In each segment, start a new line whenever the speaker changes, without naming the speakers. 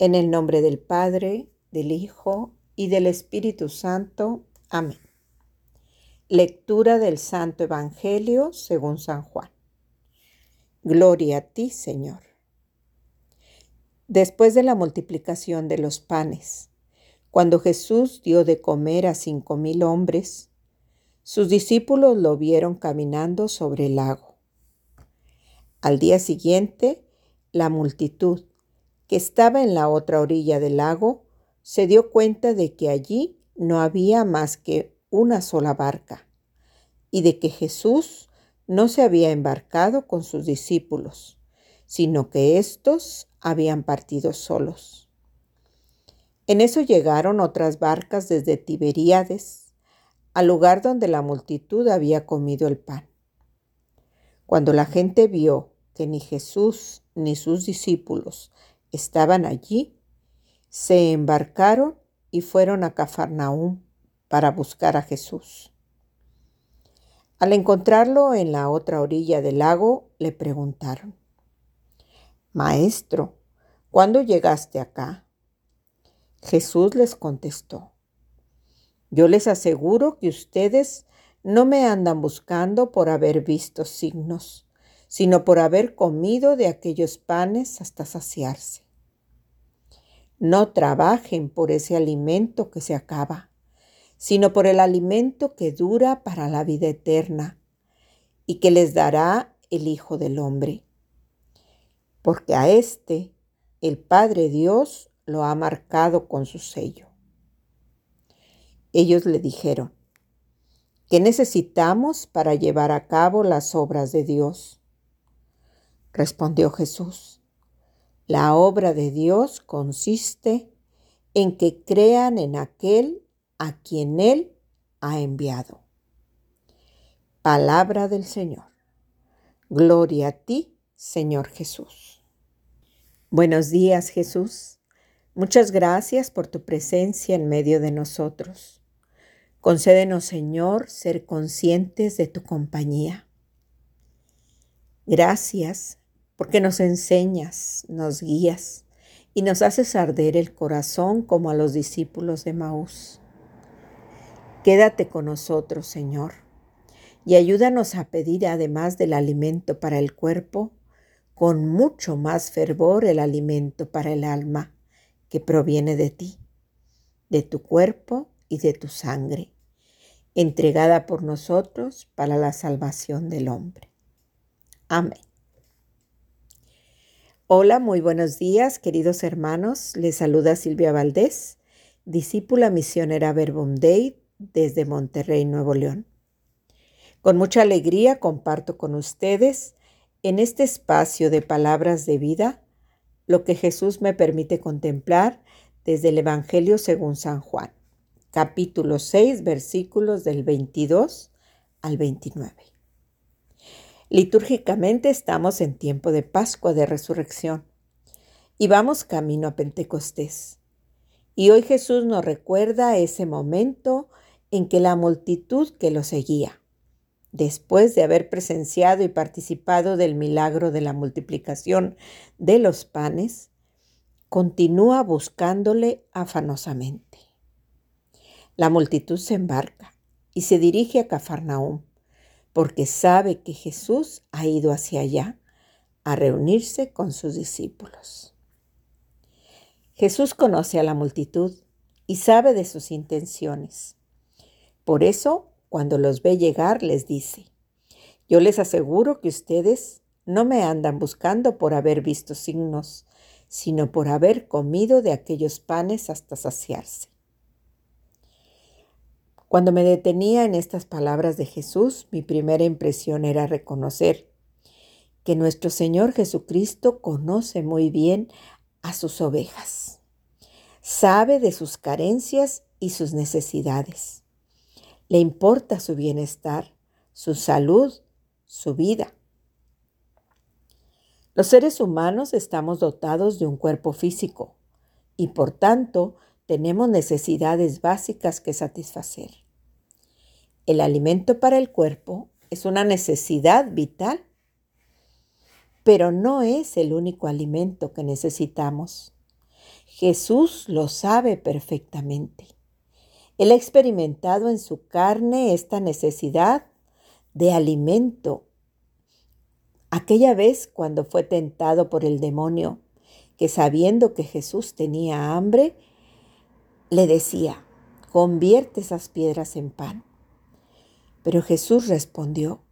En el nombre del Padre, del Hijo y del Espíritu Santo. Amén. Lectura del Santo Evangelio según San Juan. Gloria a ti, Señor. Después de la multiplicación de los panes, cuando Jesús dio de comer a cinco mil hombres, sus discípulos lo vieron caminando sobre el lago. Al día siguiente, la multitud que estaba en la otra orilla del lago, se dio cuenta de que allí no había más que una sola barca y de que Jesús no se había embarcado con sus discípulos, sino que éstos habían partido solos. En eso llegaron otras barcas desde Tiberíades, al lugar donde la multitud había comido el pan. Cuando la gente vio que ni Jesús ni sus discípulos estaban allí, se embarcaron y fueron a Cafarnaúm para buscar a Jesús. Al encontrarlo en la otra orilla del lago, le preguntaron, Maestro, ¿cuándo llegaste acá? Jesús les contestó, Yo les aseguro que ustedes no me andan buscando por haber visto signos sino por haber comido de aquellos panes hasta saciarse. No trabajen por ese alimento que se acaba, sino por el alimento que dura para la vida eterna y que les dará el Hijo del Hombre. Porque a éste el Padre Dios lo ha marcado con su sello. Ellos le dijeron, ¿qué necesitamos para llevar a cabo las obras de Dios? Respondió Jesús, la obra de Dios consiste en que crean en aquel a quien Él ha enviado. Palabra del Señor. Gloria a ti, Señor Jesús. Buenos días, Jesús. Muchas gracias por tu presencia en medio de nosotros. Concédenos, Señor, ser conscientes de tu compañía. Gracias porque nos enseñas, nos guías y nos haces arder el corazón como a los discípulos de Maús. Quédate con nosotros, Señor, y ayúdanos a pedir, además del alimento para el cuerpo, con mucho más fervor el alimento para el alma que proviene de ti, de tu cuerpo y de tu sangre, entregada por nosotros para la salvación del hombre. Amén. Hola, muy buenos días, queridos hermanos. Les saluda Silvia Valdés, discípula misionera Verbum Dei desde Monterrey, Nuevo León. Con mucha alegría comparto con ustedes en este espacio de palabras de vida lo que Jesús me permite contemplar desde el Evangelio según San Juan, capítulo 6, versículos del 22 al 29. Litúrgicamente estamos en tiempo de Pascua de Resurrección y vamos camino a Pentecostés. Y hoy Jesús nos recuerda ese momento en que la multitud que lo seguía, después de haber presenciado y participado del milagro de la multiplicación de los panes, continúa buscándole afanosamente. La multitud se embarca y se dirige a Cafarnaúm porque sabe que Jesús ha ido hacia allá a reunirse con sus discípulos. Jesús conoce a la multitud y sabe de sus intenciones. Por eso, cuando los ve llegar, les dice, yo les aseguro que ustedes no me andan buscando por haber visto signos, sino por haber comido de aquellos panes hasta saciarse. Cuando me detenía en estas palabras de Jesús, mi primera impresión era reconocer que nuestro Señor Jesucristo conoce muy bien a sus ovejas, sabe de sus carencias y sus necesidades, le importa su bienestar, su salud, su vida. Los seres humanos estamos dotados de un cuerpo físico y por tanto tenemos necesidades básicas que satisfacer. El alimento para el cuerpo es una necesidad vital, pero no es el único alimento que necesitamos. Jesús lo sabe perfectamente. Él ha experimentado en su carne esta necesidad de alimento. Aquella vez cuando fue tentado por el demonio, que sabiendo que Jesús tenía hambre, le decía, convierte esas piedras en pan. Pero Jesús respondió,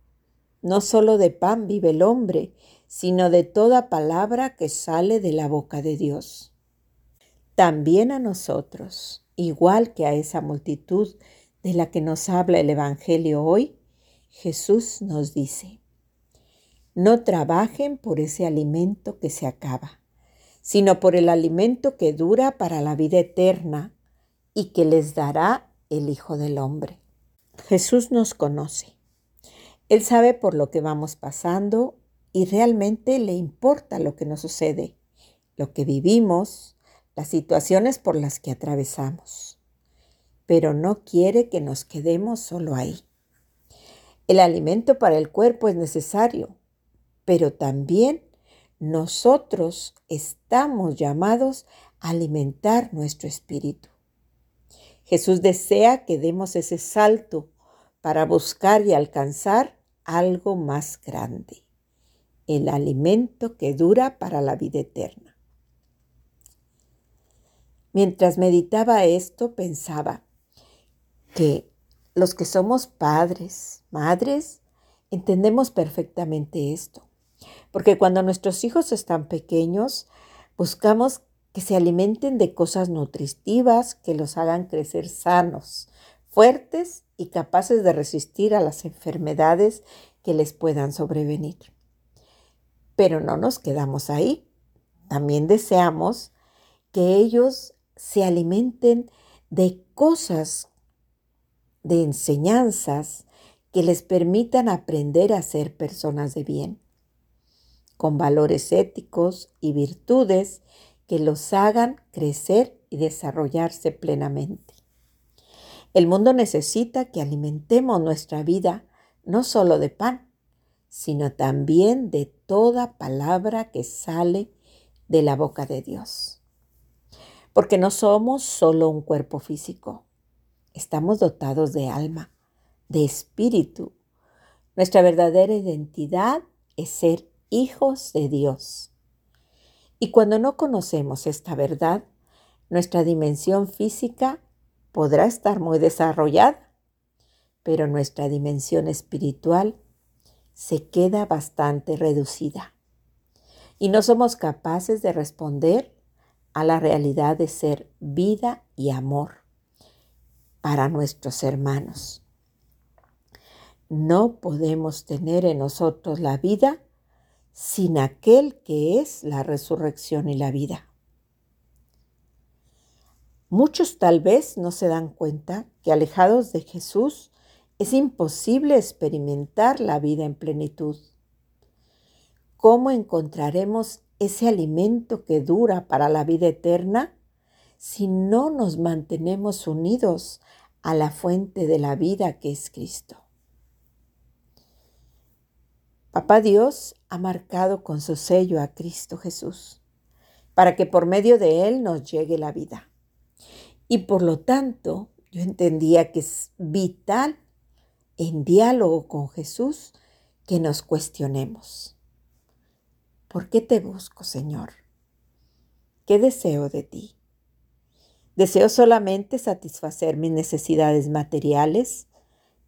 no solo de pan vive el hombre, sino de toda palabra que sale de la boca de Dios. También a nosotros, igual que a esa multitud de la que nos habla el Evangelio hoy, Jesús nos dice, no trabajen por ese alimento que se acaba, sino por el alimento que dura para la vida eterna y que les dará el Hijo del Hombre. Jesús nos conoce. Él sabe por lo que vamos pasando y realmente le importa lo que nos sucede, lo que vivimos, las situaciones por las que atravesamos. Pero no quiere que nos quedemos solo ahí. El alimento para el cuerpo es necesario, pero también nosotros estamos llamados a alimentar nuestro espíritu. Jesús desea que demos ese salto para buscar y alcanzar algo más grande, el alimento que dura para la vida eterna. Mientras meditaba esto, pensaba que los que somos padres, madres, entendemos perfectamente esto. Porque cuando nuestros hijos están pequeños, buscamos que se alimenten de cosas nutritivas que los hagan crecer sanos, fuertes y capaces de resistir a las enfermedades que les puedan sobrevenir. Pero no nos quedamos ahí. También deseamos que ellos se alimenten de cosas de enseñanzas que les permitan aprender a ser personas de bien, con valores éticos y virtudes que los hagan crecer y desarrollarse plenamente. El mundo necesita que alimentemos nuestra vida no solo de pan, sino también de toda palabra que sale de la boca de Dios. Porque no somos solo un cuerpo físico, Estamos dotados de alma, de espíritu. Nuestra verdadera identidad es ser hijos de Dios. Y cuando no conocemos esta verdad, nuestra dimensión física podrá estar muy desarrollada, pero nuestra dimensión espiritual se queda bastante reducida. Y no somos capaces de responder a la realidad de ser vida y amor para nuestros hermanos. No podemos tener en nosotros la vida sin aquel que es la resurrección y la vida. Muchos tal vez no se dan cuenta que alejados de Jesús es imposible experimentar la vida en plenitud. ¿Cómo encontraremos ese alimento que dura para la vida eterna si no nos mantenemos unidos a la fuente de la vida que es Cristo. Papá Dios ha marcado con su sello a Cristo Jesús, para que por medio de Él nos llegue la vida. Y por lo tanto, yo entendía que es vital en diálogo con Jesús que nos cuestionemos. ¿Por qué te busco, Señor? ¿Qué deseo de ti? Deseo solamente satisfacer mis necesidades materiales,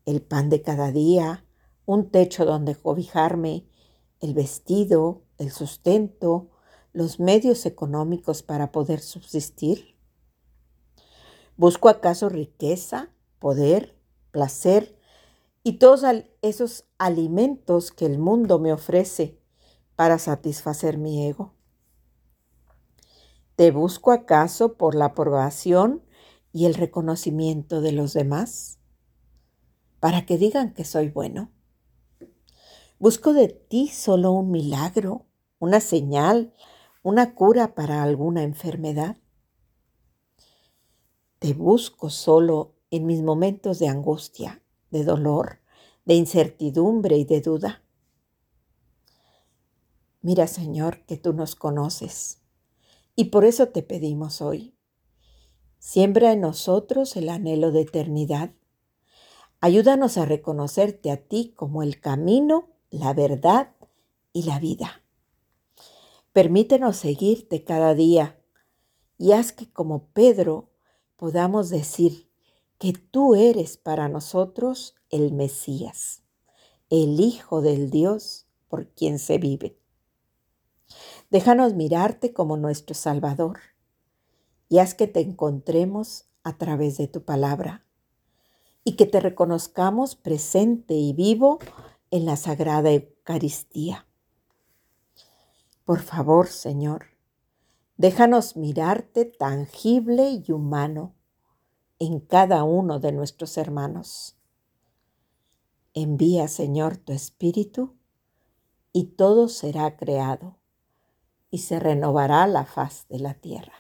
el pan de cada día, un techo donde cobijarme, el vestido, el sustento, los medios económicos para poder subsistir. ¿Busco acaso riqueza, poder, placer y todos esos alimentos que el mundo me ofrece para satisfacer mi ego? ¿Te busco acaso por la aprobación y el reconocimiento de los demás? Para que digan que soy bueno. Busco de ti solo un milagro, una señal, una cura para alguna enfermedad. Te busco solo en mis momentos de angustia, de dolor, de incertidumbre y de duda. Mira, Señor, que tú nos conoces Y por eso te pedimos hoy, siembra en nosotros el anhelo de eternidad. Ayúdanos a reconocerte a ti como el camino, la verdad y la vida. Permítenos seguirte cada día y haz que como Pedro podamos decir que tú eres para nosotros el Mesías, el Hijo del Dios por quien se vive. Déjanos mirarte como nuestro Salvador y haz que te encontremos a través de tu palabra y que te reconozcamos presente y vivo en la Sagrada Eucaristía. Por favor, Señor, déjanos mirarte tangible y humano en cada uno de nuestros hermanos. Envía, Señor, tu Espíritu y todo será creado y se renovará la faz de la tierra.